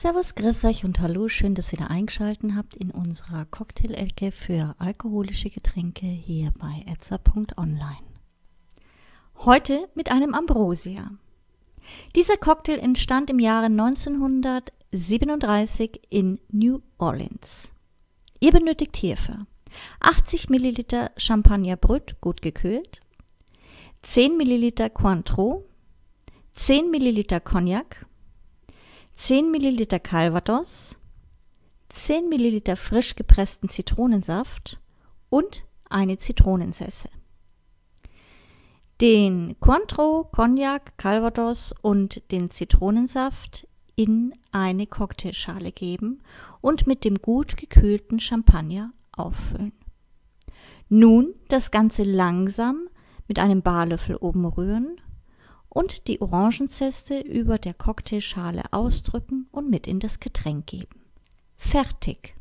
Servus, grüß euch und hallo, schön, dass ihr wieder eingeschaltet habt in unserer Cocktail-Ecke für alkoholische Getränke hier bei etzer.online. Heute mit einem Ambrosia. Dieser Cocktail entstand im Jahre 1937 in New Orleans. Ihr benötigt hierfür 80 Milliliter Champagner Brut, gut gekühlt, 10 Milliliter Cointreau, 10 Milliliter Cognac, 10 Milliliter Calvados, 10 Milliliter frisch gepressten Zitronensaft und eine Zitronensesse. Den Cointreau, Cognac, Calvados und den Zitronensaft in eine Cocktailschale geben und mit dem gut gekühlten Champagner auffüllen. Nun das Ganze langsam mit einem Barlöffel oben rühren und die Orangenzeste über der Cocktailschale ausdrücken und mit in das Getränk geben. Fertig!